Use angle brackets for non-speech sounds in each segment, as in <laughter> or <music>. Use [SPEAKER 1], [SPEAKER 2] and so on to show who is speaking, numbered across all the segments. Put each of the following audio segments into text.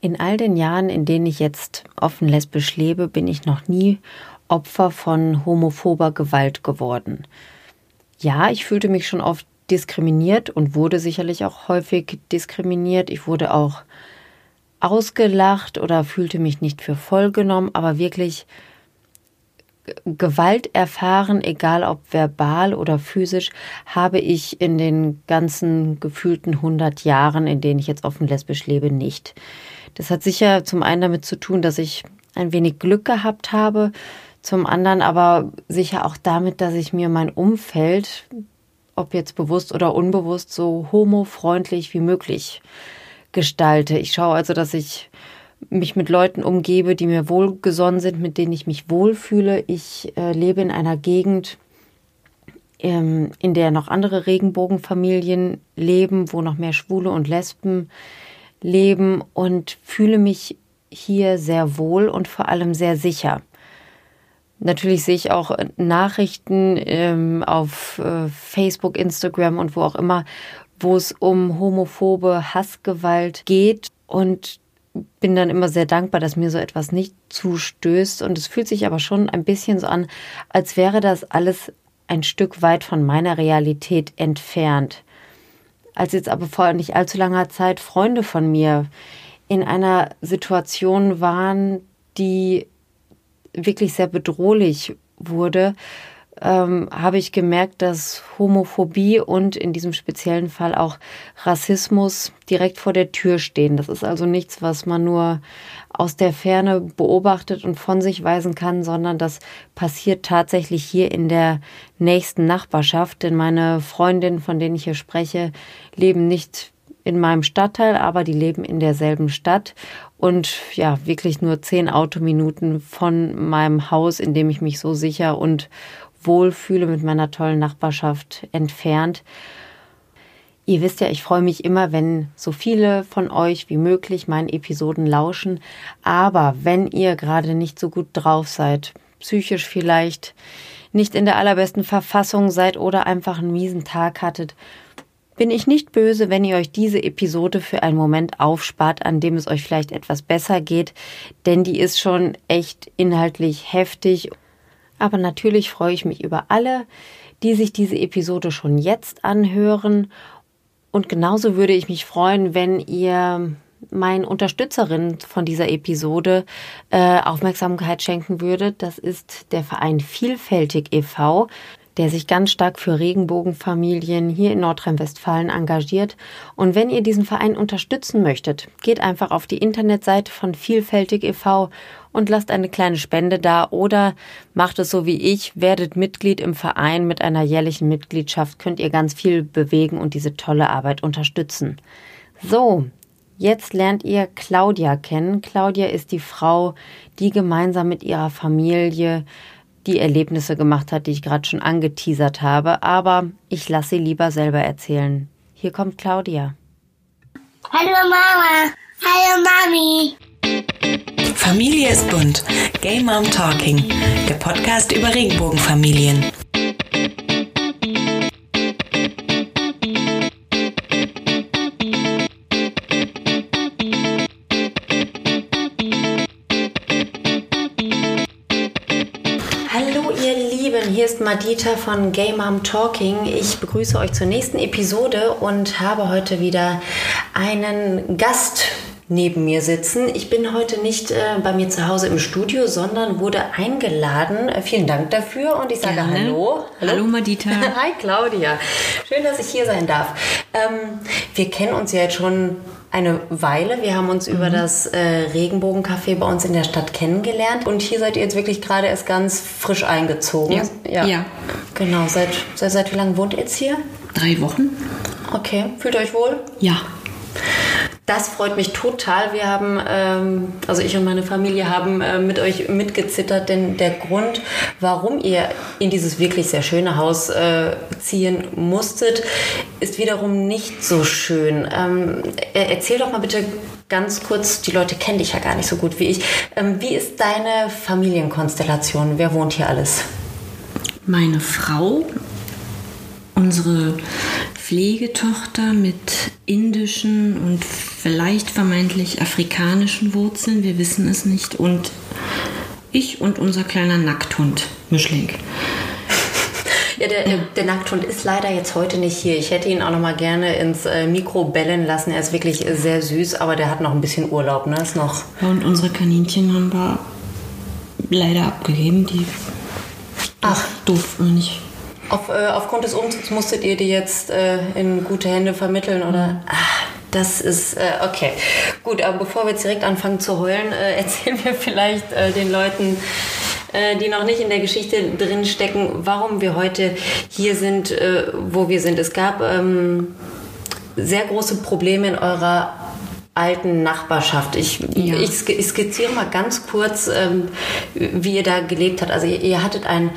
[SPEAKER 1] In all den Jahren, in denen ich jetzt offen lesbisch lebe, bin ich noch nie Opfer von homophober Gewalt geworden. Ja, ich fühlte mich schon oft diskriminiert und wurde sicherlich auch häufig diskriminiert. Ich wurde auch ausgelacht oder fühlte mich nicht für voll genommen, aber wirklich Gewalt erfahren, egal ob verbal oder physisch, habe ich in den ganzen gefühlten 100 Jahren, in denen ich jetzt offen lesbisch lebe, nicht. Das hat sicher zum einen damit zu tun, dass ich ein wenig Glück gehabt habe, zum anderen aber sicher auch damit, dass ich mir mein Umfeld, ob jetzt bewusst oder unbewusst, so homofreundlich wie möglich gestalte. Ich schaue also, dass ich mich mit Leuten umgebe, die mir wohlgesonnen sind, mit denen ich mich wohlfühle. Ich äh, lebe in einer Gegend, ähm, in der noch andere Regenbogenfamilien leben, wo noch mehr Schwule und Lesben leben und fühle mich hier sehr wohl und vor allem sehr sicher. Natürlich sehe ich auch Nachrichten ähm, auf äh, Facebook, Instagram und wo auch immer, wo es um homophobe Hassgewalt geht. Und bin dann immer sehr dankbar, dass mir so etwas nicht zustößt. Und es fühlt sich aber schon ein bisschen so an, als wäre das alles ein Stück weit von meiner Realität entfernt. Als jetzt aber vor nicht allzu langer Zeit Freunde von mir in einer Situation waren, die wirklich sehr bedrohlich wurde, ähm, habe ich gemerkt, dass Homophobie und in diesem speziellen Fall auch Rassismus direkt vor der Tür stehen. Das ist also nichts, was man nur aus der Ferne beobachtet und von sich weisen kann, sondern das passiert tatsächlich hier in der nächsten Nachbarschaft. Denn meine Freundinnen, von denen ich hier spreche, leben nicht in meinem Stadtteil, aber die leben in derselben Stadt und ja, wirklich nur zehn Autominuten von meinem Haus, in dem ich mich so sicher und wohlfühle mit meiner tollen Nachbarschaft entfernt. Ihr wisst ja, ich freue mich immer, wenn so viele von euch wie möglich meinen Episoden lauschen. Aber wenn ihr gerade nicht so gut drauf seid, psychisch vielleicht nicht in der allerbesten Verfassung seid oder einfach einen miesen Tag hattet, bin ich nicht böse, wenn ihr euch diese Episode für einen Moment aufspart, an dem es euch vielleicht etwas besser geht, denn die ist schon echt inhaltlich heftig. Aber natürlich freue ich mich über alle, die sich diese Episode schon jetzt anhören. Und genauso würde ich mich freuen, wenn ihr meinen Unterstützerinnen von dieser Episode äh, Aufmerksamkeit schenken würdet. Das ist der Verein Vielfältig e.V der sich ganz stark für Regenbogenfamilien hier in Nordrhein-Westfalen engagiert. Und wenn ihr diesen Verein unterstützen möchtet, geht einfach auf die Internetseite von Vielfältig e.V. und lasst eine kleine Spende da oder macht es so wie ich, werdet Mitglied im Verein mit einer jährlichen Mitgliedschaft, könnt ihr ganz viel bewegen und diese tolle Arbeit unterstützen. So, Jetzt lernt ihr Claudia kennen. Claudia ist die Frau, die gemeinsam mit ihrer Familie die Erlebnisse gemacht hat, die ich gerade schon angeteasert habe, aber ich lasse sie lieber selber erzählen. Hier kommt Claudia.
[SPEAKER 2] Hallo Mama. Hallo Mami.
[SPEAKER 3] Familie ist bunt. Gay Mom Talking. Der Podcast über Regenbogenfamilien.
[SPEAKER 1] Hier ist Madita von Gay Mom Talking. Ich begrüße euch zur nächsten Episode und habe heute wieder einen Gast neben mir sitzen. Ich bin heute nicht äh, bei mir zu Hause im Studio, sondern wurde eingeladen. Äh, vielen Dank dafür und ich sage Gerne. Hallo.
[SPEAKER 4] Hallo. Hallo Madita. <laughs>
[SPEAKER 1] Hi Claudia. Schön, dass ich hier sein darf. Ähm, wir kennen uns ja jetzt schon eine Weile. Wir haben uns mhm. über das äh, Regenbogencafé bei uns in der Stadt kennengelernt. Und hier seid ihr jetzt wirklich gerade erst ganz frisch eingezogen.
[SPEAKER 4] Ja. ja. ja.
[SPEAKER 1] Genau. Seit, seit, seit wie lange wohnt ihr jetzt hier?
[SPEAKER 4] Drei Wochen.
[SPEAKER 1] Okay. Fühlt ihr euch wohl?
[SPEAKER 4] Ja.
[SPEAKER 1] Das freut mich total. Wir haben, ähm, also ich und meine Familie haben äh, mit euch mitgezittert, denn der Grund, warum ihr in dieses wirklich sehr schöne Haus äh, ziehen musstet, ist wiederum nicht so schön. Ähm, erzähl doch mal bitte ganz kurz, die Leute kennen dich ja gar nicht so gut wie ich. Ähm, wie ist deine Familienkonstellation? Wer wohnt hier alles?
[SPEAKER 4] Meine Frau, unsere Pflegetochter mit indischen und vielleicht vermeintlich afrikanischen Wurzeln. Wir wissen es nicht. Und ich und unser kleiner Nackthund, Mischling.
[SPEAKER 1] Ja, der, der Nackthund ist leider jetzt heute nicht hier. Ich hätte ihn auch noch mal gerne ins äh, Mikro bellen lassen. Er ist wirklich sehr süß, aber der hat noch ein bisschen Urlaub, ne? Ist noch.
[SPEAKER 4] Und unsere Kaninchen haben wir leider abgegeben. Die Ach. durften nicht.
[SPEAKER 1] Auf, äh, aufgrund des Umzugs musstet ihr die jetzt äh, in gute Hände vermitteln, oder? Mhm. Ach, das ist äh, okay. Gut, aber bevor wir jetzt direkt anfangen zu heulen, äh, <laughs> erzählen wir vielleicht äh, den Leuten, äh, die noch nicht in der Geschichte drin stecken, warum wir heute hier sind, wo wir sind. Es gab ähm, sehr große Probleme in eurer alten Nachbarschaft. Ich, ja. ich, skizziere mal ganz kurz, ähm, wie ihr da gelebt habt. Also ihr, ihr, hattet ein,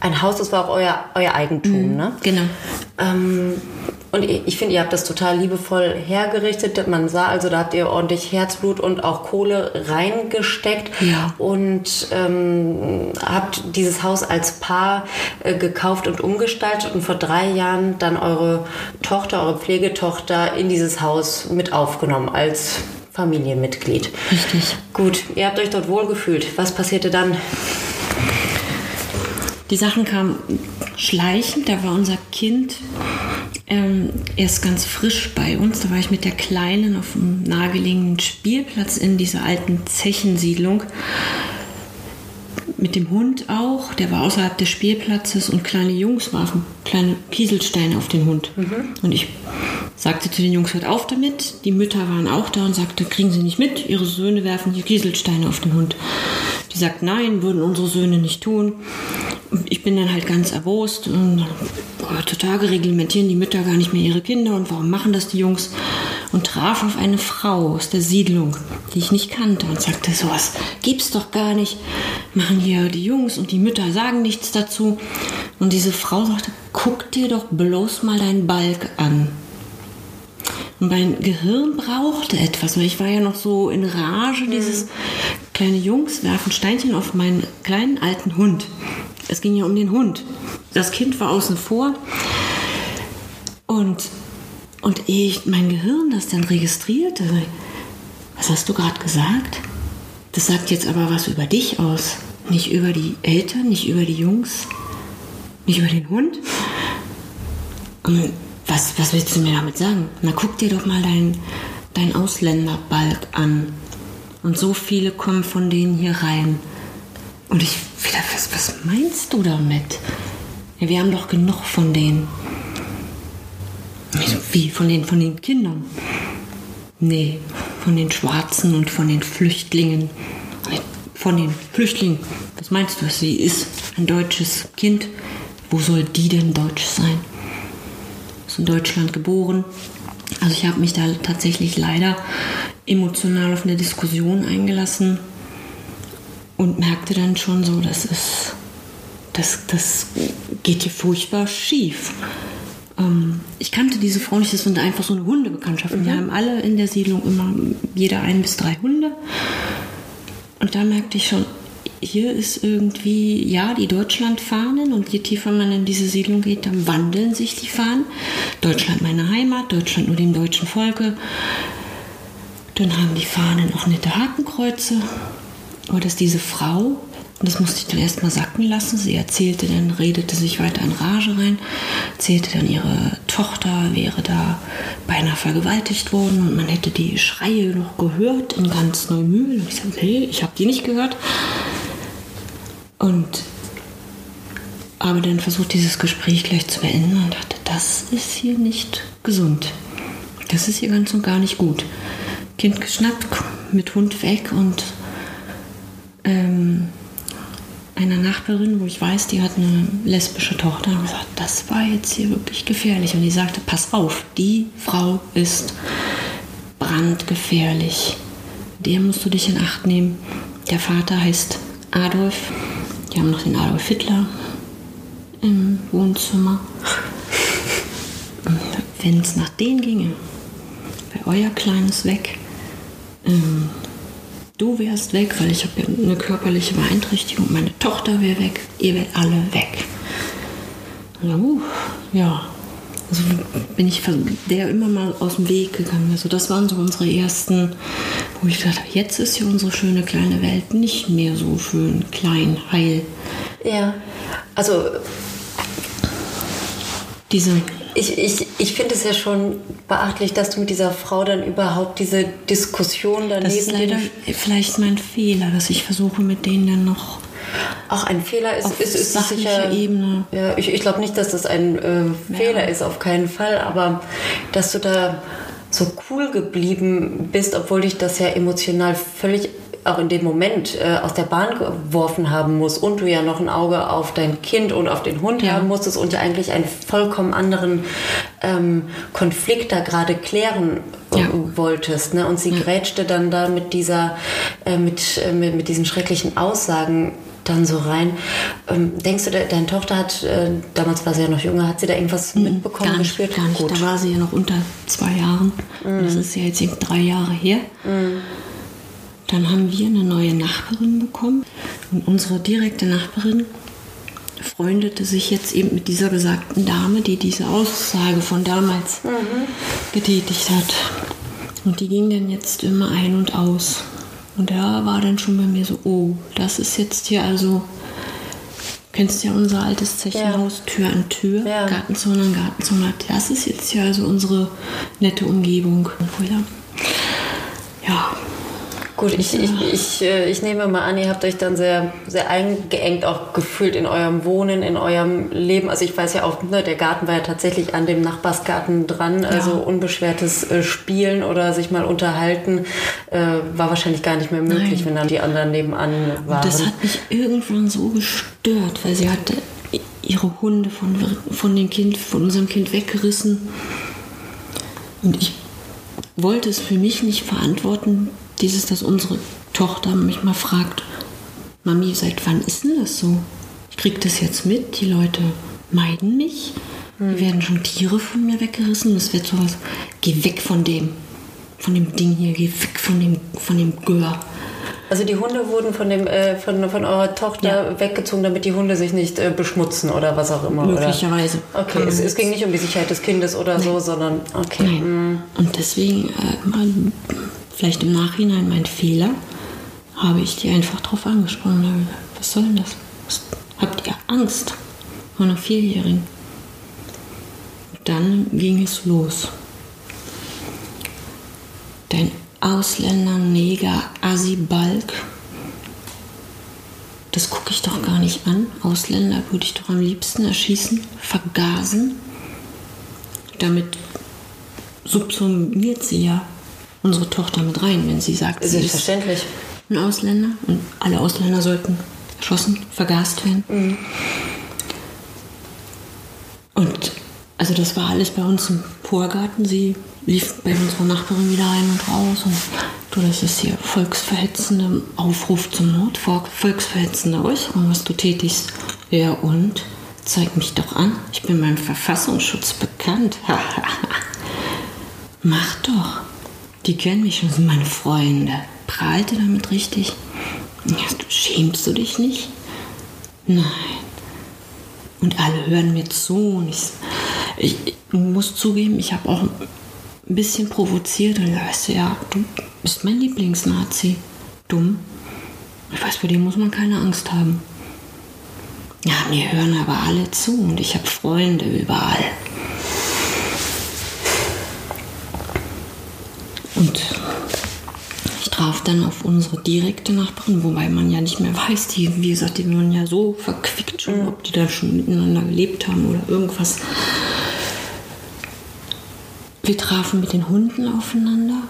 [SPEAKER 1] ein Haus, das war auch euer, euer Eigentum, mhm, ne?
[SPEAKER 4] Genau.
[SPEAKER 1] Ähm, und ich finde, ihr habt das total liebevoll hergerichtet. Man sah also, da habt ihr ordentlich Herzblut und auch Kohle reingesteckt
[SPEAKER 4] ja.
[SPEAKER 1] und ähm, habt dieses Haus als Paar äh, gekauft und umgestaltet und vor drei Jahren dann eure Tochter, eure Pflegetochter in dieses Haus mit aufgenommen als Familienmitglied.
[SPEAKER 4] Richtig.
[SPEAKER 1] Gut, ihr habt euch dort wohlgefühlt. Was passierte dann?
[SPEAKER 4] Die Sachen kamen schleichend. Da war unser Kind ähm, erst ganz frisch bei uns. Da war ich mit der Kleinen auf einem nahegelegenen Spielplatz in dieser alten Zechensiedlung. Mit dem Hund auch, der war außerhalb des Spielplatzes und kleine Jungs warfen kleine Kieselsteine auf den Hund. Mhm. Und ich sagte zu den Jungs, hört auf damit. Die Mütter waren auch da und sagte, kriegen Sie nicht mit, Ihre Söhne werfen hier Kieselsteine auf den Hund. Die sagt, nein, würden unsere Söhne nicht tun ich bin dann halt ganz erbost und heutzutage reglementieren die Mütter gar nicht mehr ihre Kinder und warum machen das die Jungs? Und traf auf eine Frau aus der Siedlung, die ich nicht kannte und sagte, sowas gibt's doch gar nicht. Machen hier die Jungs und die Mütter sagen nichts dazu. Und diese Frau sagte, guck dir doch bloß mal deinen Balk an. Und mein Gehirn brauchte etwas, weil ich war ja noch so in Rage, dieses kleine Jungs werfen Steinchen auf meinen kleinen alten Hund. Es ging ja um den Hund. Das Kind war außen vor. Und, und ich, mein Gehirn das dann registrierte, was hast du gerade gesagt? Das sagt jetzt aber was über dich aus. Nicht über die Eltern, nicht über die Jungs, nicht über den Hund. Und was, was willst du mir damit sagen? Na, guck dir doch mal deinen dein Ausländerbalg an. Und so viele kommen von denen hier rein. Und ich wieder, was, was meinst du damit? Ja, wir haben doch genug von denen. Wie? Von den, von den Kindern? Nee, von den Schwarzen und von den Flüchtlingen. Von den Flüchtlingen. Was meinst du? Sie ist ein deutsches Kind. Wo soll die denn deutsch sein? Ist in Deutschland geboren. Also ich habe mich da tatsächlich leider emotional auf eine Diskussion eingelassen und merkte dann schon so, das ist, das, das geht hier furchtbar schief. Ähm, ich kannte diese Frau nicht, das sind einfach so eine Hundebekanntschaft. Mhm. Die haben alle in der Siedlung immer jeder ein bis drei Hunde. Und da merkte ich schon, hier ist irgendwie, ja, die Deutschlandfahnen und je tiefer man in diese Siedlung geht, dann wandeln sich die Fahnen. Deutschland meine Heimat, Deutschland nur dem deutschen Volke. Dann haben die Fahnen auch nette Hakenkreuze aber dass diese Frau, und das musste ich dann erstmal sacken lassen, sie erzählte dann, redete sich weiter in Rage rein, erzählte dann, ihre Tochter wäre da beinahe vergewaltigt worden und man hätte die Schreie noch gehört in ganz Neumühl. Und ich sagte, nee, ich habe die nicht gehört. Und aber dann versucht dieses Gespräch gleich zu beenden und dachte, das ist hier nicht gesund. Das ist hier ganz und gar nicht gut. Kind geschnappt, mit Hund weg und ähm, einer Nachbarin, wo ich weiß, die hat eine lesbische Tochter, und gesagt, das war jetzt hier wirklich gefährlich. Und die sagte, pass auf, die Frau ist brandgefährlich. Der musst du dich in Acht nehmen. Der Vater heißt Adolf. Die haben noch den Adolf Hitler im Wohnzimmer. Wenn es nach denen ginge, wäre euer Kleines weg. Ähm, Du wärst weg, weil ich habe ja eine körperliche Beeinträchtigung. Meine Tochter wäre weg. Ihr wärt alle weg. Uh, ja, Also bin ich der immer mal aus dem Weg gegangen. Also das waren so unsere ersten, wo ich habe, jetzt ist ja unsere schöne kleine Welt nicht mehr so schön, klein, heil.
[SPEAKER 1] Ja, also
[SPEAKER 4] Diese,
[SPEAKER 1] ich, ich, ich finde es ja schon beachtlich, dass du mit dieser Frau dann überhaupt diese Diskussion daneben
[SPEAKER 4] das ist leider vielleicht mein Fehler, dass ich versuche mit denen dann noch
[SPEAKER 1] Auch ein Fehler ist,
[SPEAKER 4] Auf
[SPEAKER 1] ist, ist sicher.
[SPEAKER 4] Ebene.
[SPEAKER 1] Ja, ich ich glaube nicht, dass das ein äh, Fehler ist, auf keinen Fall. Aber dass du da so cool geblieben bist, obwohl dich das ja emotional völlig auch in dem Moment äh, aus der Bahn geworfen haben muss und du ja noch ein Auge auf dein Kind und auf den Hund
[SPEAKER 4] Ja.
[SPEAKER 1] haben musstest und ja eigentlich einen vollkommen anderen ähm, Konflikt da gerade klären äh,
[SPEAKER 4] Ja.
[SPEAKER 1] wolltest. Ne? Und sie grätschte dann da mit dieser, äh, mit, äh, mit, mit diesen schrecklichen Aussagen dann so rein. Ähm, denkst du, de deine Tochter hat, äh, damals war sie ja noch jünger, hat sie da irgendwas mitbekommen,
[SPEAKER 4] gar nicht,
[SPEAKER 1] gespürt?
[SPEAKER 4] gar nicht.
[SPEAKER 1] Gut.
[SPEAKER 4] Da war sie ja noch unter zwei Jahren. Und das ist ja jetzt eben drei Jahre her. Dann haben wir eine neue Nachbarin bekommen. Und unsere direkte Nachbarin freundete sich jetzt eben mit dieser besagten Dame, die diese Aussage von damals getätigt hat. Und die ging dann jetzt immer ein und aus. Und da war dann schon bei mir so, oh, das ist jetzt hier also, kennst ja unser altes Zechenhaus, Tür an Tür,
[SPEAKER 1] Ja.
[SPEAKER 4] Gartenzaun an Gartenzaun. Das ist jetzt ja also unsere nette Umgebung. Ja, ja
[SPEAKER 1] Gut, ich, ich, ich, äh, ich nehme mal an, ihr habt euch dann sehr, sehr eingeengt auch gefühlt in eurem Wohnen, in eurem Leben. Also ich weiß ja auch, ne, der Garten war ja tatsächlich an dem Nachbarsgarten dran. Also unbeschwertes äh, Spielen oder sich mal unterhalten äh, war wahrscheinlich gar nicht mehr möglich,
[SPEAKER 4] Nein.
[SPEAKER 1] wenn dann die anderen nebenan waren.
[SPEAKER 4] Und das hat mich irgendwann so gestört, weil sie hatte ihre Hunde von, von, dem kind, von unserem Kind weggerissen. Und ich wollte es für mich nicht verantworten, dieses, dass unsere Tochter mich mal fragt, Mami, seit wann ist denn das so? Ich krieg das jetzt mit, die Leute meiden mich, die werden schon Tiere von mir weggerissen, das wird sowas, geh weg von dem, von dem Ding hier, geh weg von dem, von dem Gör.
[SPEAKER 1] also die Hunde wurden von, dem, äh, von, von eurer Tochter weggezogen, damit die Hunde sich nicht äh, beschmutzen oder was auch immer.
[SPEAKER 4] Möglicherweise.
[SPEAKER 1] Oder? Okay, es, es ging nicht um die Sicherheit des Kindes oder so, sondern okay.
[SPEAKER 4] Nein. Und deswegen, äh, mal, vielleicht im Nachhinein mein Fehler, habe ich die einfach drauf angesprochen. Was soll denn das? Habt ihr Angst vor einer Vierjährigen? Dann ging es los. Dein Ausländer, Neger, Assi, Balk, das gucke ich doch gar nicht an. Ausländer würde ich doch am liebsten erschießen, vergasen. Damit subsumiert sie ja unsere Tochter mit rein, wenn sie sagt, sie ist ein Ausländer und alle Ausländer sollten erschossen, vergast werden. Und also das war alles bei uns im Vorgarten. Sie lief bei unserer Nachbarin wieder rein und raus und du, das ist hier volksverhetzende Aufruf zum Mord, volksverhetzende Äußerung, was du tätigst. Ja und? Zeig mich doch an. Ich bin beim Verfassungsschutz bekannt. <laughs> Mach doch. Die kennen mich schon, sind meine Freunde. Prahlte damit richtig. Ja, du schämst du dich nicht? Nein. Und alle hören mir zu. Ich, ich muss zugeben, ich habe auch ein bisschen provoziert. Und weißt du, ja, du bist mein Lieblingsnazi. Dumm. Ich weiß, vor dem muss man keine Angst haben. Ja, mir hören aber alle zu und ich habe Freunde überall. Und ich traf dann auf unsere direkte Nachbarin, wobei man ja nicht mehr weiß, die, wie gesagt, die waren ja so verquickt schon, ob die da schon miteinander gelebt haben oder irgendwas. Wir trafen mit den Hunden aufeinander.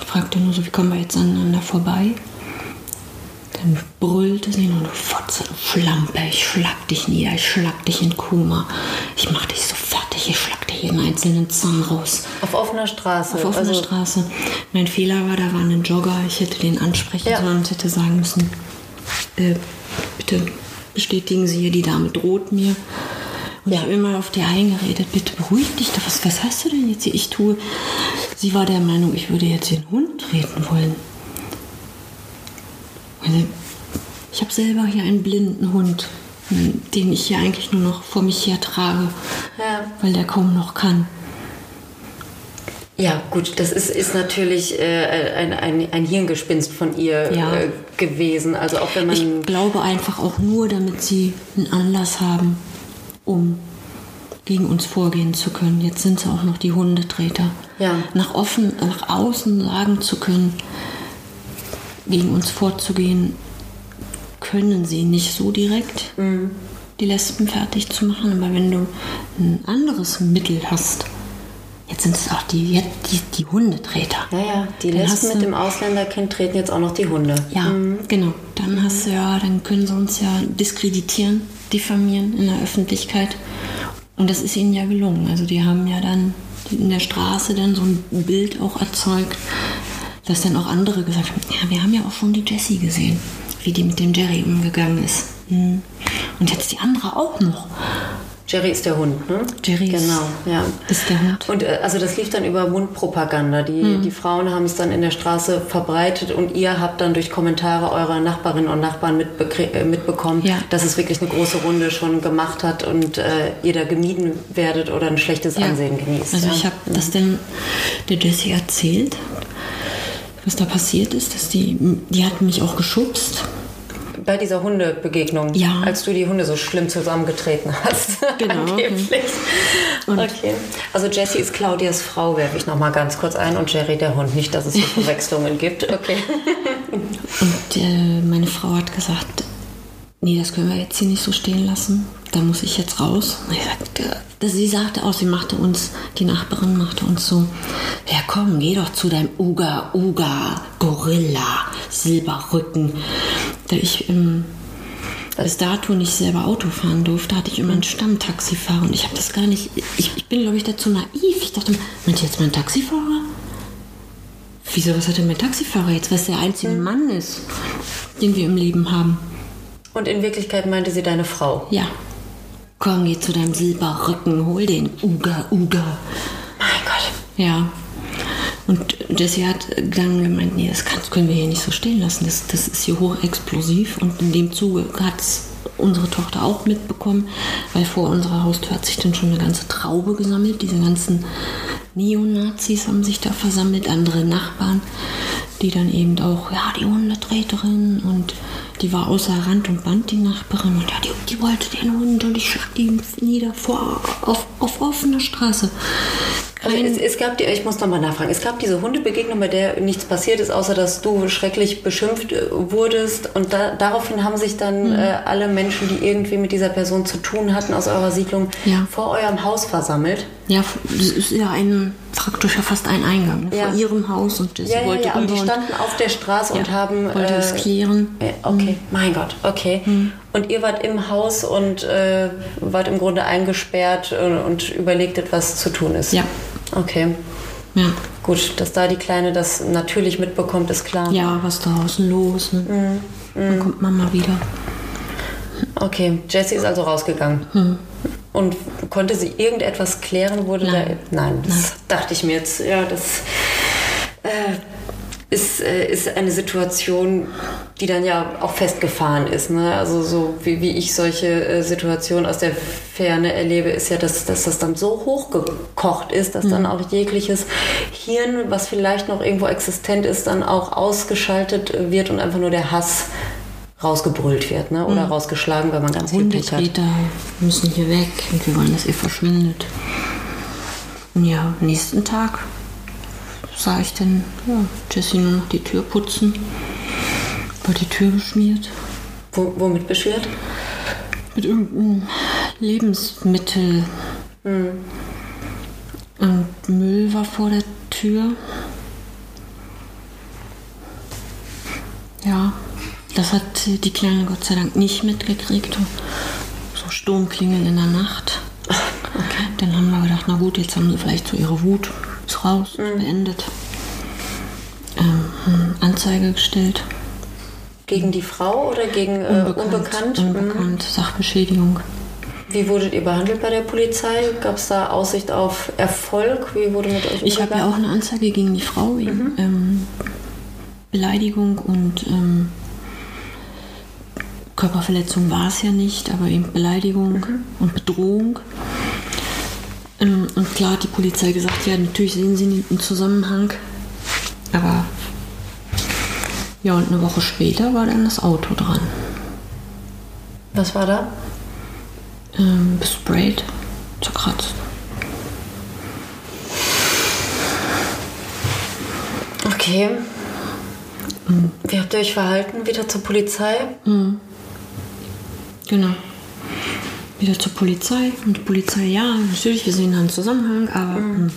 [SPEAKER 4] Ich fragte nur so, wie kommen wir jetzt aneinander vorbei? Dann brüllte sie nur, du Fotze, du Schlampe, ich schlag dich nieder, ich schlag dich in Koma. Ich mach dich so fertig, ich jeden einzelnen Zahn raus.
[SPEAKER 1] Auf offener Straße.
[SPEAKER 4] Auf offener
[SPEAKER 1] also,
[SPEAKER 4] Straße. Mein Fehler war, da war ein Jogger. Ich hätte den ansprechen
[SPEAKER 1] Ja.
[SPEAKER 4] sollen und hätte sagen müssen, äh, bitte bestätigen Sie hier, die Dame droht mir. Und
[SPEAKER 1] Ja.
[SPEAKER 4] ich habe immer auf die eingeredet, bitte beruhig dich doch. Was, was hast du denn jetzt hier? Ich tue. Sie war der Meinung, ich würde jetzt den Hund treten wollen. Also, ich habe selber hier einen blinden Hund. Den ich hier eigentlich nur noch vor mich her trage,
[SPEAKER 1] Ja.
[SPEAKER 4] weil der kaum noch kann.
[SPEAKER 1] Ja, gut, das ist, ist natürlich äh, ein, ein, ein Hirngespinst von ihr
[SPEAKER 4] Ja.
[SPEAKER 1] äh, gewesen. Also auch wenn man.
[SPEAKER 4] Ich glaube einfach auch nur, damit sie einen Anlass haben, um gegen uns vorgehen zu können. Jetzt sind sie auch noch die Hundetreter.
[SPEAKER 1] Ja.
[SPEAKER 4] Nach offen, nach außen sagen zu können, gegen uns vorzugehen, können sie nicht so direkt
[SPEAKER 1] Mhm.
[SPEAKER 4] die Lesben fertig zu machen. Aber wenn du ein anderes Mittel hast, jetzt sind es auch die, jetzt die, die Hundetreter.
[SPEAKER 1] naja, die
[SPEAKER 4] Dann
[SPEAKER 1] Lesben
[SPEAKER 4] hast
[SPEAKER 1] mit
[SPEAKER 4] du-
[SPEAKER 1] dem Ausländerkind treten jetzt auch noch die Hunde.
[SPEAKER 4] Ja, genau. Dann hast du ja, dann können sie uns ja diskreditieren, diffamieren in der Öffentlichkeit. Und das ist ihnen ja gelungen. Also die haben ja dann in der Straße dann so ein Bild auch erzeugt, dass dann auch andere gesagt haben, ja, wir haben ja auch schon die Jessie gesehen, wie die mit dem Jerry umgegangen ist. Hm. Und jetzt die andere auch noch.
[SPEAKER 1] Jerry ist der Hund, ne?
[SPEAKER 4] Jerry ist-
[SPEAKER 1] genau, ja.
[SPEAKER 4] ist der Hund.
[SPEAKER 1] Und äh, also das lief dann über Mundpropaganda. Die, die Frauen haben es dann in der Straße verbreitet und ihr habt dann durch Kommentare eurer Nachbarinnen und Nachbarn äh, mitbekommen,
[SPEAKER 4] Ja.
[SPEAKER 1] dass es wirklich eine große Runde schon gemacht hat und äh, ihr da gemieden werdet oder ein schlechtes
[SPEAKER 4] Ja.
[SPEAKER 1] Ansehen genießt.
[SPEAKER 4] Also ich habe das dann der Jessie erzählt, was da passiert ist, dass die, die hat mich auch geschubst.
[SPEAKER 1] Bei dieser Hundebegegnung,
[SPEAKER 4] Ja.
[SPEAKER 1] als du die Hunde so schlimm zusammengetreten hast. <laughs>
[SPEAKER 4] Genau.
[SPEAKER 1] Angeblich. Okay. Also Jessie ist Claudias Frau, werfe ich noch mal ganz kurz ein, und Jerry der Hund. Nicht, dass es hier <laughs> Verwechslungen gibt. Okay.
[SPEAKER 4] Und äh, meine Frau hat gesagt, nee, das können wir jetzt hier nicht so stehen lassen. Da muss ich jetzt raus. Sagte, dass sie sagte auch, sie machte uns, die Nachbarin machte uns so, ja komm, geh doch zu deinem Uga, Uga, Gorilla, Silberrücken. Da ich ähm, bis dato nicht selber Auto fahren durfte, hatte ich immer einen Stammtaxifahrer und ich habe das gar nicht, ich, ich bin glaube ich dazu naiv. Ich dachte, meint jetzt mein Taxifahrer? Wieso, was hat denn mein Taxifahrer jetzt, was der einzige Mann ist, den wir im Leben haben?
[SPEAKER 1] Und in Wirklichkeit meinte sie deine Frau.
[SPEAKER 4] Ja. Komm, geh zu deinem Silberrücken, hol den Uga, Uga.
[SPEAKER 1] Mein Gott.
[SPEAKER 4] Ja. Und Jessie hat dann gemeint, nee, das können wir hier nicht so stehen lassen. Das, das ist hier hochexplosiv. Und in dem Zuge hat es unsere Tochter auch mitbekommen, weil vor unserer Haustür hat sich dann schon eine ganze Traube gesammelt. Diese ganzen Neonazis haben sich da versammelt, andere Nachbarn, die dann eben auch, ja, die Hundetreterin und die war außer Rand und Band, die Nachbarin. Und ja, die, die wollte den Hund und ich schlag die nieder vor, auf, auf offener Straße.
[SPEAKER 1] Also es, es gab die, ich muss noch mal nachfragen, es gab diese Hundebegegnung, bei der nichts passiert ist, außer dass du schrecklich beschimpft äh, wurdest und da, daraufhin haben sich dann
[SPEAKER 4] Mhm.
[SPEAKER 1] äh, alle Menschen, die irgendwie mit dieser Person zu tun hatten aus eurer Siedlung,
[SPEAKER 4] Ja.
[SPEAKER 1] vor eurem Haus versammelt.
[SPEAKER 4] Ja, das ist ja ein, praktisch ja fast ein Eingang ne?
[SPEAKER 1] Ja.
[SPEAKER 4] vor ihrem Haus und sie
[SPEAKER 1] Ja, ja,
[SPEAKER 4] wollte
[SPEAKER 1] ja, und die standen auf der Straße und haben...
[SPEAKER 4] wollte es klären.
[SPEAKER 1] äh, Okay, mein Gott, okay. Und ihr wart im Haus und äh, wart im Grunde eingesperrt und, und überlegtet, was zu tun ist.
[SPEAKER 4] Ja.
[SPEAKER 1] Okay.
[SPEAKER 4] Ja.
[SPEAKER 1] Gut, dass da die Kleine das natürlich mitbekommt, ist klar.
[SPEAKER 4] ja, was draußen los? Ne?
[SPEAKER 1] Mhm.
[SPEAKER 4] Dann kommt Mama wieder.
[SPEAKER 1] Okay, Jessie ist also rausgegangen. Und konnte sie irgendetwas klären? Wurde
[SPEAKER 4] Nein.
[SPEAKER 1] da. Nein, das dachte ich mir jetzt. Ja, das äh, ist, äh, ist eine Situation, die dann ja auch festgefahren ist. Ne? Also, so wie, wie ich solche äh, Situationen aus der Ferne erlebe, ist ja, dass, dass das dann so hochgekocht ist, dass
[SPEAKER 4] Hm.
[SPEAKER 1] dann auch jegliches Hirn, was vielleicht noch irgendwo existent ist, dann auch ausgeschaltet wird und einfach nur der Hass rausgebrüllt wird ne? Oder rausgeschlagen, wenn man ganz viel Pech hat.
[SPEAKER 4] Müssen hier weg und wir wollen, dass ihr verschwindet. Und ja, am nächsten Tag sah ich dann ja, Jessie nur noch die Tür putzen. War die Tür geschmiert.
[SPEAKER 1] Wo, womit beschwert?
[SPEAKER 4] mit irgendeinem Lebensmittel. Und Müll war vor der Tür. Das hat die Kleine Gott sei Dank nicht mitgekriegt. So Sturmklingeln in der Nacht. Dann haben wir gedacht, na gut, jetzt haben sie vielleicht so ihre Wut ist raus, beendet. Ähm, Anzeige gestellt.
[SPEAKER 1] Gegen die Frau oder gegen äh, unbekannt? Mhm.
[SPEAKER 4] Unbekannt, Sachbeschädigung.
[SPEAKER 1] Wie wurdet ihr behandelt bei der Polizei? Gab es da Aussicht auf Erfolg? Wie wurde mit euch
[SPEAKER 4] Ich habe ja auch eine Anzeige gegen die Frau wegen ähm, Beleidigung und ähm, Körperverletzung war es ja nicht, aber eben Beleidigung und Bedrohung. Ähm, Und klar hat die Polizei gesagt, ja, natürlich sehen sie einen Zusammenhang. Aber ja, und eine Woche später war dann das Auto dran.
[SPEAKER 1] Was war da?
[SPEAKER 4] Ähm, besprayt, zerkratzt.
[SPEAKER 1] Okay. Wie habt ihr euch verhalten? Wieder zur Polizei?
[SPEAKER 4] Genau. Wieder zur Polizei. Und die Polizei, ja, natürlich, wir sehen da einen Zusammenhang, aber hm,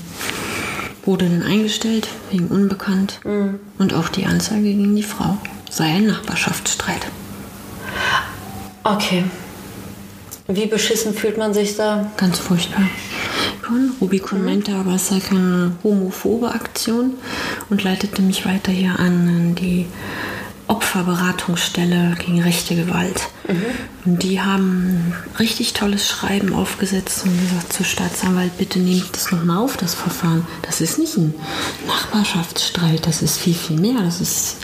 [SPEAKER 4] wurde dann eingestellt wegen Unbekannt. Und auch die Anzeige gegen die Frau sei ein Nachbarschaftsstreit.
[SPEAKER 1] Okay. Wie beschissen fühlt man sich da?
[SPEAKER 4] Ganz furchtbar. Schon. Rubicon meinte aber, es sei keine homophobe Aktion und leitete mich weiter hier an die Opferberatungsstelle gegen rechte Gewalt. Und die haben ein richtig tolles Schreiben aufgesetzt und gesagt zur Staatsanwalt, bitte nehmt das nochmal auf, das Verfahren. Das ist nicht ein Nachbarschaftsstreit, das ist viel, viel mehr. Das ist,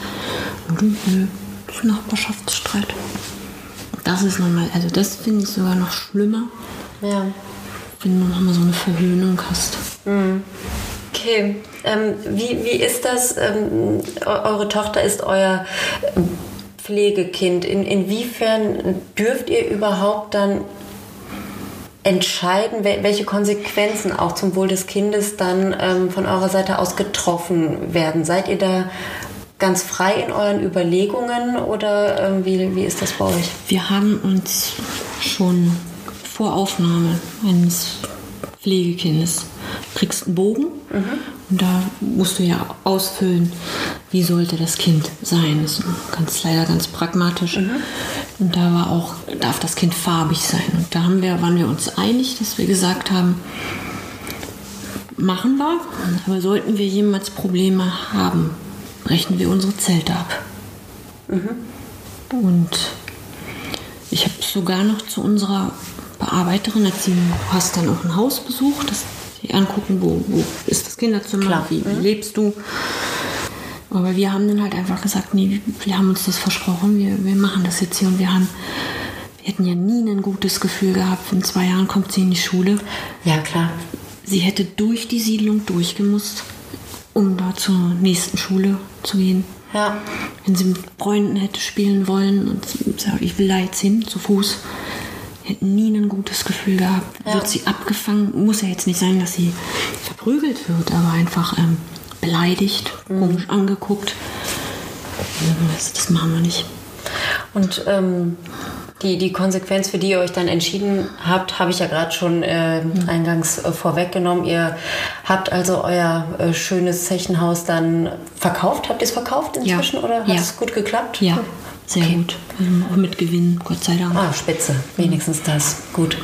[SPEAKER 4] nö, das ist ein Nachbarschaftsstreit. Das ist nochmal, also das finde ich sogar noch schlimmer,
[SPEAKER 1] Ja.
[SPEAKER 4] wenn du nochmal so eine Verhöhnung hast.
[SPEAKER 1] Okay. Ähm, wie, wie ist das? Ähm, eu- eure Tochter ist euer ähm, Pflegekind. In, inwiefern dürft ihr überhaupt dann entscheiden, wel- welche Konsequenzen auch zum Wohl des Kindes dann ähm, von eurer Seite aus getroffen werden? Seid ihr da ganz frei in euren Überlegungen oder ähm, wie, wie ist das bei euch?
[SPEAKER 4] Wir haben uns schon vor Aufnahme eines Pflegekindes kriegst einen Bogen und da musst du ja ausfüllen, wie sollte das Kind sein. Das ist ganz leider ganz pragmatisch. Und da war auch, darf das Kind farbig sein. Und da haben wir, waren wir uns einig, dass wir gesagt haben, machen wir, aber sollten wir jemals Probleme haben, brechen wir unsere Zelte ab. Und ich habe sogar noch zu unserer Bearbeiterin, als sie, du hast dann auch ein Haus besucht, sie angucken, wo, wo ist das Kinderzimmer,
[SPEAKER 1] Klar.
[SPEAKER 4] wie, wie lebst du. Aber wir haben dann halt einfach gesagt, nee, wir haben uns das versprochen, wir, wir machen das jetzt hier und wir haben, wir hätten ja nie ein gutes Gefühl gehabt, in zwei Jahren kommt sie in die Schule.
[SPEAKER 1] Ja, klar.
[SPEAKER 4] Sie hätte durch die Siedlung durchgemusst, um da zur nächsten Schule zu gehen.
[SPEAKER 1] Ja.
[SPEAKER 4] Wenn sie mit Freunden hätte spielen wollen und sagt, ich will da jetzt hin, zu Fuß, hätten nie ein gutes Gefühl gehabt.
[SPEAKER 1] Ja.
[SPEAKER 4] Wird sie abgefangen, muss ja jetzt nicht sein, dass sie verprügelt wird, aber einfach ähm, beleidigt, komisch angeguckt. Das, das machen wir nicht.
[SPEAKER 1] Und ähm, die, die Konsequenz, für die ihr euch dann entschieden habt, habe ich ja gerade schon äh, eingangs äh, vorweggenommen. Ihr habt also euer äh, schönes Zechenhaus dann verkauft. Habt ihr es verkauft inzwischen
[SPEAKER 4] Ja.
[SPEAKER 1] oder hat
[SPEAKER 4] Ja.
[SPEAKER 1] es gut geklappt?
[SPEAKER 4] Ja, sehr gut. Also auch mit Gewinn, Gott sei Dank.
[SPEAKER 1] Ah, spitze. Wenigstens das. Gut.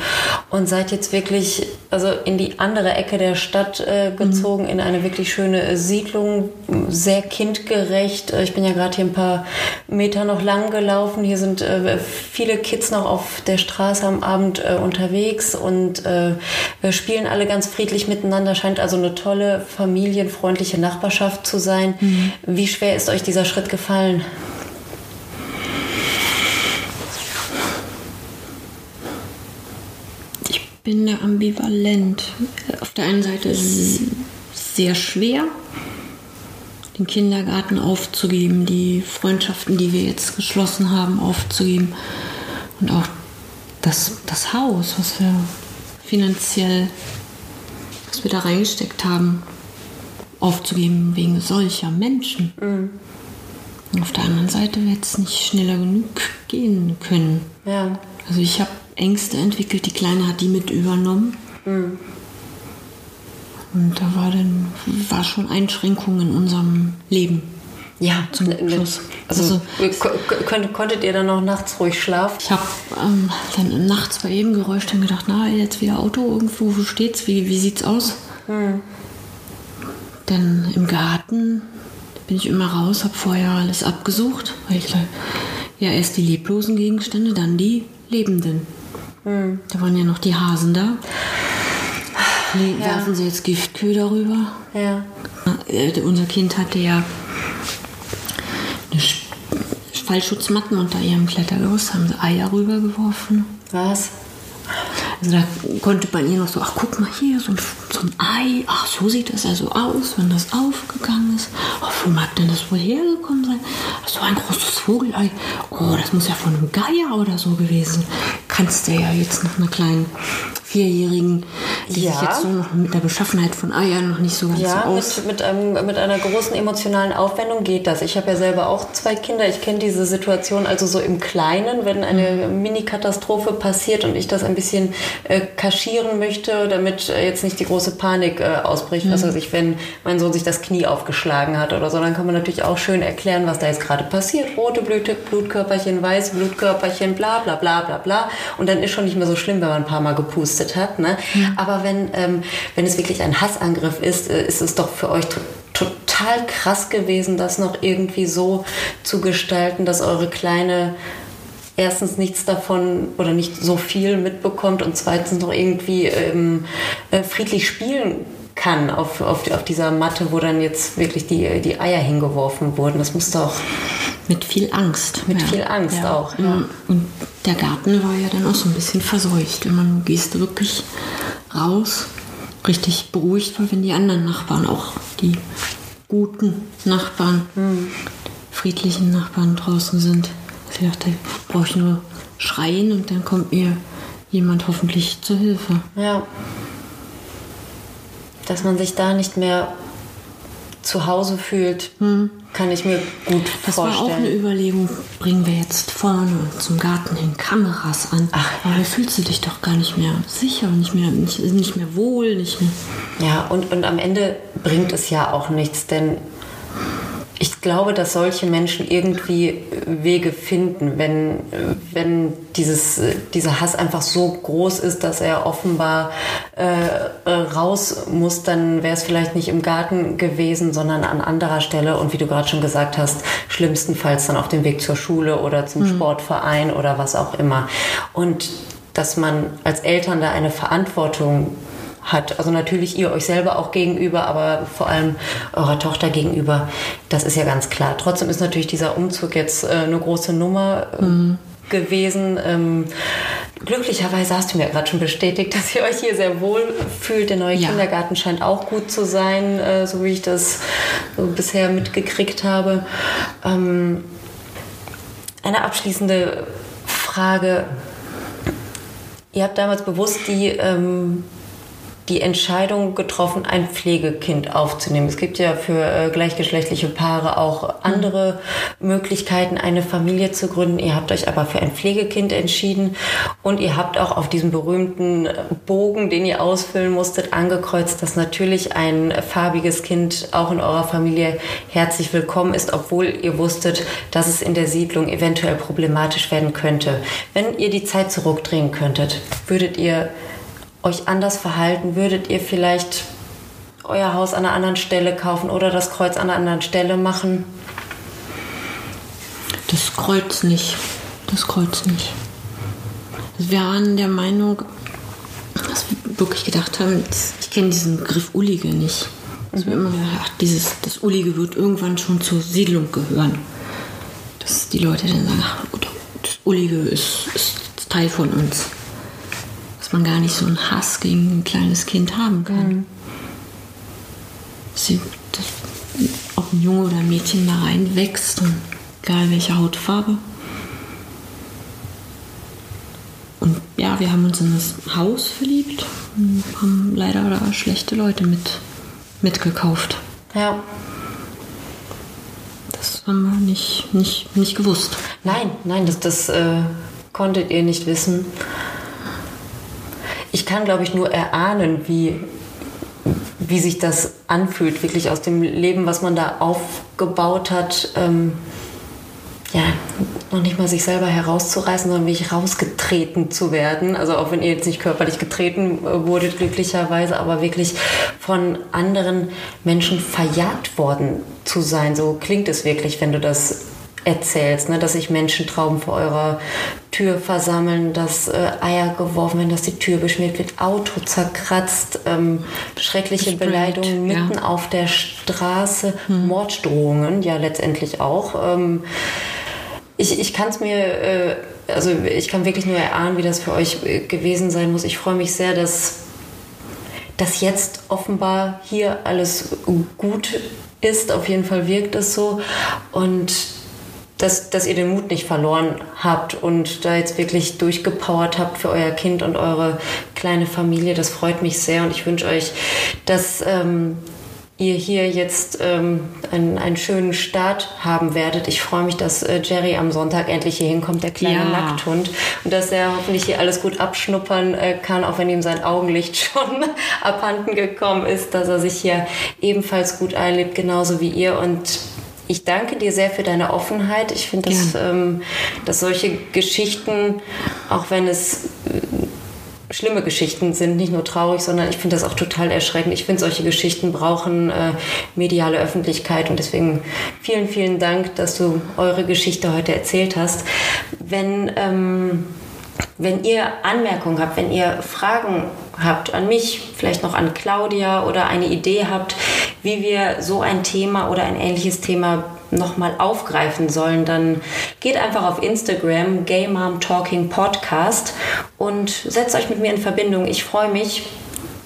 [SPEAKER 1] Und seid jetzt wirklich also in die andere Ecke der Stadt äh, gezogen, in eine wirklich schöne äh, Siedlung, sehr kindgerecht. Äh, Ich bin ja gerade hier ein paar Meter noch lang gelaufen. Hier sind äh, viele Kids noch auf der Straße am Abend äh, unterwegs und äh, wir spielen alle ganz friedlich miteinander. Scheint also eine tolle, familienfreundliche Nachbarschaft zu sein. Wie schwer ist euch dieser Schritt gefallen?
[SPEAKER 4] Ich bin da ambivalent. Auf der einen Seite ist es sehr schwer, den Kindergarten aufzugeben, die Freundschaften, die wir jetzt geschlossen haben, aufzugeben. Und auch das, das Haus, was wir finanziell, was wir da reingesteckt haben, aufzugeben wegen solcher Menschen. Und auf der anderen Seite wird es nicht schneller genug gehen können.
[SPEAKER 1] Ja.
[SPEAKER 4] Also ich habe Ängste entwickelt, die Kleine hat die mit übernommen. Und da war dann war schon Einschränkung in unserem Leben.
[SPEAKER 1] Ja,
[SPEAKER 4] Zum Schluss.
[SPEAKER 1] Also,
[SPEAKER 4] Also-
[SPEAKER 1] ko- ko- konntet, ihr dann noch nachts ruhig schlafen?
[SPEAKER 4] Ich habe ähm, dann nachts bei jedem Geräusch dann gedacht, na, jetzt wieder Auto irgendwo, wo steht's, wie, wie sieht's aus? Dann im Garten bin ich immer raus, habe vorher alles abgesucht, weil ich ja erst die leblosen Gegenstände, dann die lebenden. Da waren ja noch die Hasen da. Nee,
[SPEAKER 1] Ja.
[SPEAKER 4] Werfen sie jetzt Giftköder rüber?
[SPEAKER 1] Ja.
[SPEAKER 4] Äh, unser Kind hatte ja eine Sch- Fallschutzmatten unter ihrem Klettergerüst, haben sie Eier rübergeworfen.
[SPEAKER 1] Was?
[SPEAKER 4] Also da konnte man ihr noch so, ach guck mal hier, so ein, so ein Ei, ach so sieht das also aus, wenn das aufgegangen ist. Ach, wo mag denn das wohl hergekommen sein? Ach, so ein großes Vogelei. Oh, das muss ja von einem Geier oder so gewesen. Kannst du ja jetzt noch einer kleinen Vierjährigen, die
[SPEAKER 1] Ja.
[SPEAKER 4] sich jetzt so noch mit der Beschaffenheit von Eiern noch nicht so ganz
[SPEAKER 1] Ja,
[SPEAKER 4] so aus.
[SPEAKER 1] mit, mit, einem, mit einer großen emotionalen Aufwendung geht das. Ich habe ja selber auch zwei Kinder. Ich kenne diese Situation also so im Kleinen, wenn eine Mini-Katastrophe passiert und ich das ein bisschen äh, kaschieren möchte, damit äh, jetzt nicht die große Panik äh, ausbricht. Was weiß ich, wenn mein Sohn sich das Knie aufgeschlagen hat oder so, dann kann man natürlich auch schön erklären, was da jetzt gerade passiert. Rote Blüte, Blutkörperchen, weiße Blutkörperchen, bla bla bla bla bla. Und dann ist schon nicht mehr so schlimm, wenn man ein paar Mal gepustet hat. Ne? Aber wenn, ähm, wenn es wirklich ein Hassangriff ist, äh, ist es doch für euch to total krass gewesen, das noch irgendwie so zu gestalten, dass eure kleine erstens nichts davon oder nicht so viel mitbekommt und zweitens noch irgendwie ähm, äh, friedlich spielen kann auf, auf, auf dieser Matte, wo dann jetzt wirklich die, die Eier hingeworfen wurden. Das muss doch
[SPEAKER 4] Mit viel Angst.
[SPEAKER 1] Mit viel Angst auch, ja.
[SPEAKER 4] Und der Garten war ja dann auch so ein bisschen verseucht. Und man gehst wirklich raus, richtig beruhigt, weil wenn die anderen Nachbarn, auch die guten Nachbarn,
[SPEAKER 1] Hm.
[SPEAKER 4] friedlichen Nachbarn draußen sind. Also ich dachte, brauche ich nur schreien und dann kommt mir jemand hoffentlich zur Hilfe.
[SPEAKER 1] Ja. Dass man sich da nicht mehr zu Hause fühlt, kann ich mir gut
[SPEAKER 4] Das war auch eine
[SPEAKER 1] vorstellen.
[SPEAKER 4] Überlegung, bringen wir jetzt vorne zum Garten hin Kameras an.
[SPEAKER 1] Ach,
[SPEAKER 4] Aber da fühlst du dich doch gar nicht mehr sicher, nicht mehr, nicht, nicht mehr wohl, nicht mehr.
[SPEAKER 1] Ja, und, und am Ende bringt es ja auch nichts, denn ich glaube, dass solche Menschen irgendwie Wege finden, wenn, wenn dieses, dieser Hass einfach so groß ist, dass er offenbar äh, raus muss, dann wäre es vielleicht nicht im Garten gewesen, sondern an anderer Stelle und wie du gerade schon gesagt hast, schlimmstenfalls dann auf dem Weg zur Schule oder zum Sportverein oder was auch immer. Und dass man als Eltern da eine Verantwortung hat. Also natürlich ihr euch selber auch gegenüber, aber vor allem eurer Tochter gegenüber. Das ist ja ganz klar. Trotzdem ist natürlich dieser Umzug jetzt äh, eine große Nummer äh, gewesen. Ähm, glücklicherweise hast du mir gerade schon bestätigt, <laughs> dass ihr euch hier sehr wohl fühlt. Der neue
[SPEAKER 4] Ja.
[SPEAKER 1] Kindergarten scheint auch gut zu sein, äh, so wie ich das so bisher mitgekriegt habe. Ähm, eine abschließende Frage. Ihr habt damals bewusst die, ähm, die Entscheidung getroffen, ein Pflegekind aufzunehmen. Es gibt ja für äh, gleichgeschlechtliche Paare auch andere Möglichkeiten, eine Familie zu gründen. Ihr habt euch aber für ein Pflegekind entschieden und ihr habt auch auf diesem berühmten Bogen, den ihr ausfüllen musstet, angekreuzt, dass natürlich ein farbiges Kind auch in eurer Familie herzlich willkommen ist, obwohl ihr wusstet, dass es in der Siedlung eventuell problematisch werden könnte. Wenn ihr die Zeit zurückdrehen könntet, würdet ihr euch anders verhalten? Würdet ihr vielleicht euer Haus an einer anderen Stelle kaufen oder das Kreuz an einer anderen Stelle machen?
[SPEAKER 4] Das Kreuz nicht. Das Kreuz nicht. Wir waren der Meinung, dass wir wirklich gedacht haben, ich kenne diesen Begriff Ullige nicht. Also wir haben immer gedacht, ach, dieses, das Ullige wird irgendwann schon zur Siedlung gehören. Dass die Leute dann sagen, ach, das Ullige ist, ist Teil von uns. Dass man gar nicht so einen Hass gegen ein kleines Kind haben kann. Sie, das, ob ein Junge oder ein Mädchen da reinwächst und egal welche Hautfarbe. Und ja, wir haben uns in das Haus verliebt und haben leider da schlechte Leute mit, mitgekauft.
[SPEAKER 1] Ja.
[SPEAKER 4] Das haben wir nicht, nicht, nicht gewusst.
[SPEAKER 1] Nein, nein, das, das äh, konntet ihr nicht wissen. Ich kann, glaube ich, nur erahnen, wie, wie sich das anfühlt, wirklich aus dem Leben, was man da aufgebaut hat. Ähm, ja, noch nicht mal sich selber herauszureißen, sondern wirklich rausgetreten zu werden. Also auch wenn ihr jetzt nicht körperlich getreten äh, wurdet, glücklicherweise, aber wirklich von anderen Menschen verjagt worden zu sein. So klingt es wirklich, wenn du das erzählst, ne? dass sich Menschen Trauben vor eurer Tür versammeln, dass äh, Eier geworfen werden, dass die Tür beschmiert wird, Auto zerkratzt, ähm, schreckliche
[SPEAKER 4] Gesprayt,
[SPEAKER 1] Beleidigungen
[SPEAKER 4] ja.
[SPEAKER 1] mitten auf der Straße, Morddrohungen ja letztendlich auch. Ähm, ich, ich kann es mir, äh, also ich kann wirklich nur erahnen, wie das für euch äh, gewesen sein muss. Ich freue mich sehr, dass, dass jetzt offenbar hier alles gut ist. Auf jeden Fall wirkt es so. Und dass, dass ihr den Mut nicht verloren habt und da jetzt wirklich durchgepowert habt für euer Kind und eure kleine Familie. Das freut mich sehr und ich wünsche euch, dass ähm, ihr hier jetzt ähm, einen, einen schönen Start haben werdet. Ich freue mich, dass äh, Jerry am Sonntag endlich hier hinkommt, der kleine ja. Nackthund, und dass er hoffentlich hier alles gut abschnuppern äh, kann, auch wenn ihm sein Augenlicht <laughs> schon abhanden gekommen ist, dass er sich hier ebenfalls gut einlebt, genauso wie ihr und ich danke dir sehr für deine Offenheit. Ich finde, dass, ähm, dass solche Geschichten, auch wenn es äh, schlimme Geschichten sind, nicht nur traurig, sondern ich finde das auch total erschreckend. Ich finde, solche Geschichten brauchen äh, mediale Öffentlichkeit und deswegen vielen, vielen Dank, dass du eure Geschichte heute erzählt hast. Wenn, ähm, wenn ihr Anmerkungen habt, wenn ihr Fragen habt an mich, vielleicht noch an Claudia oder eine Idee habt, wie wir so ein Thema oder ein ähnliches Thema nochmal aufgreifen sollen, dann geht einfach auf Instagram Gay Mom Talking Podcast und setzt euch mit mir in Verbindung. Ich freue mich.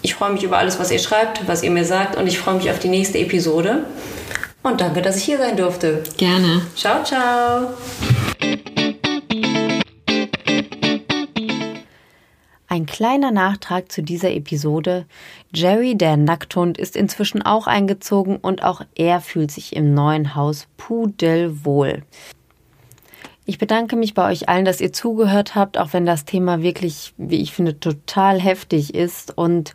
[SPEAKER 1] Ich freue mich über alles, was ihr schreibt, was ihr mir sagt und ich freue mich auf die nächste Episode. Und danke, dass ich hier sein durfte.
[SPEAKER 4] Gerne.
[SPEAKER 1] Ciao, ciao. Ein kleiner Nachtrag zu dieser Episode. Jerry, der Nackthund, ist inzwischen auch eingezogen und auch er fühlt sich im neuen Haus pudelwohl. Ich bedanke mich bei euch allen, dass ihr zugehört habt, auch wenn das Thema wirklich, wie ich finde, total heftig ist. Und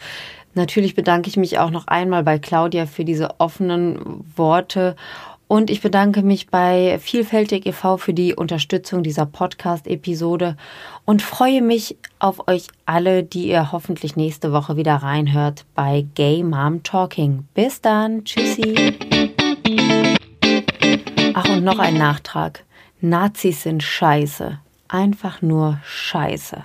[SPEAKER 1] natürlich bedanke ich mich auch noch einmal bei Claudia für diese offenen Worte und ich bedanke mich bei Vielfältig e.V. für die Unterstützung dieser Podcast-Episode und freue mich auf euch alle, die ihr hoffentlich nächste Woche wieder reinhört bei Gay Mom Talking. Bis dann. Tschüssi. Ach, und noch ein Nachtrag. Nazis sind scheiße. Einfach nur scheiße.